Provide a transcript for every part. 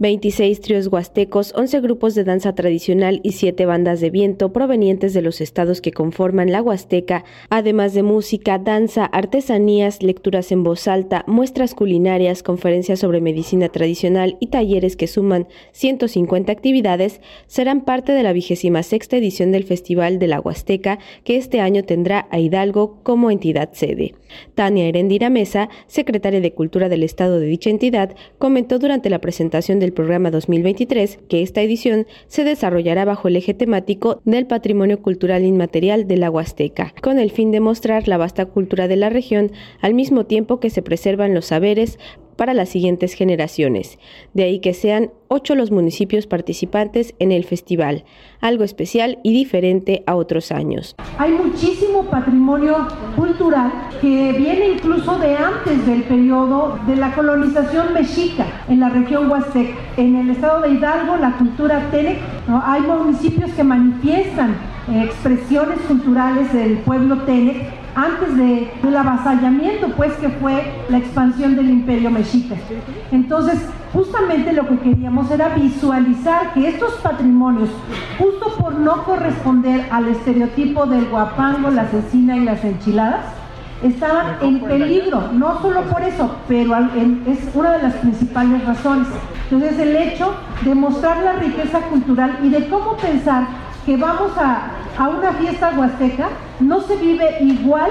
26 tríos huastecos, 11 grupos de danza tradicional y 7 bandas de viento provenientes de los estados que conforman la Huasteca, además de música, danza, artesanías, lecturas en voz alta, muestras culinarias, conferencias sobre medicina tradicional y talleres que suman 150 actividades, serán parte de la vigésima sexta edición del Festival de la Huasteca, que este año tendrá a Hidalgo como entidad sede. Tania Herendira Mesa, secretaria de Cultura del Estado de dicha entidad, comentó durante la presentación del programa 2023 que esta edición se desarrollará bajo el eje temático del patrimonio cultural inmaterial de la Huasteca, con el fin de mostrar la vasta cultura de la región al mismo tiempo que se preservan los saberes para las siguientes generaciones. De ahí que sean ocho los municipios participantes en el festival, algo especial y diferente a otros años. Hay muchísimo patrimonio cultural que viene incluso de antes del periodo de la colonización mexica en la región Huastec. En el estado de Hidalgo, la cultura Tenec, hay municipios que manifiestan expresiones culturales del pueblo Tenec antes de, del avasallamiento, pues que fue la expansión del imperio mexica. Entonces, justamente lo que queríamos era visualizar que estos patrimonios, justo por no corresponder al estereotipo del guapango, la cecina y las enchiladas, estaban en peligro, no solo por eso, pero es una de las principales razones. Entonces, el hecho de mostrar la riqueza cultural y de cómo pensar que vamos a, a una fiesta huasteca no se vive igual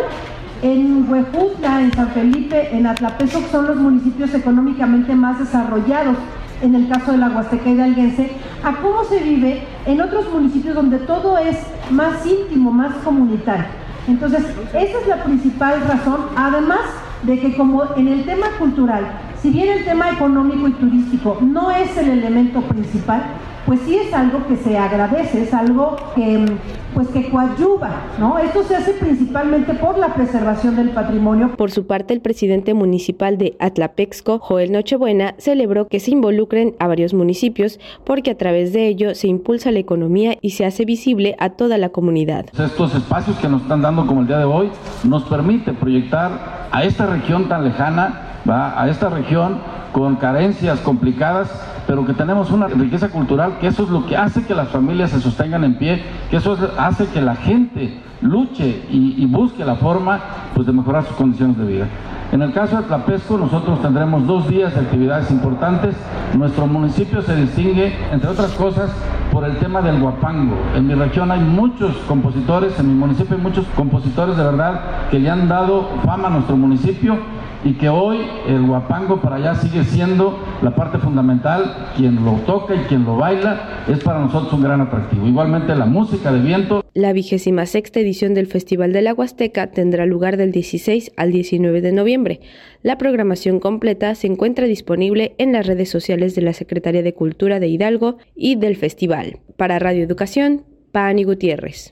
en Huejutla, en San Felipe, en Atlapeso, que son los municipios económicamente más desarrollados, en el caso de la Huasteca hidalguense, a cómo se vive en otros municipios donde todo es más íntimo, más comunitario. Entonces, esa es la principal razón, además de que como en el tema cultural, si bien el tema económico y turístico no es el elemento principal, pues sí es algo que se agradece, es algo que pues que coadyuva, ¿no? Esto se hace principalmente por la preservación del patrimonio. Por su parte, el presidente municipal de Atlapexco, Joel Nochebuena, celebró que se involucren a varios municipios porque a través de ello se impulsa la economía y se hace visible a toda la comunidad. Estos espacios que nos están dando como el día de hoy nos permite proyectar a esta región tan lejana, ¿va? a esta región con carencias complicadas, pero que tenemos una riqueza cultural, que eso es lo que hace que las familias se sostengan en pie, que eso hace que la gente luche y, busque la forma pues, de mejorar sus condiciones de vida. En el caso de Tlapesco, nosotros tendremos dos días de actividades importantes. Nuestro municipio se distingue, entre otras cosas, por el tema del guapango. En mi región hay muchos compositores, en mi municipio hay muchos compositores de verdad que le han dado fama a nuestro municipio y que hoy el guapango para allá sigue siendo la parte fundamental, quien lo toca y quien lo baila es para nosotros un gran atractivo. Igualmente la música de viento. La vigésima sexta edición del Festival de la Huasteca tendrá lugar del 16 al 19 de noviembre. La programación completa se encuentra disponible en las redes sociales de la Secretaría de Cultura de Hidalgo y del festival. Para Radio Educación, Pani Gutiérrez.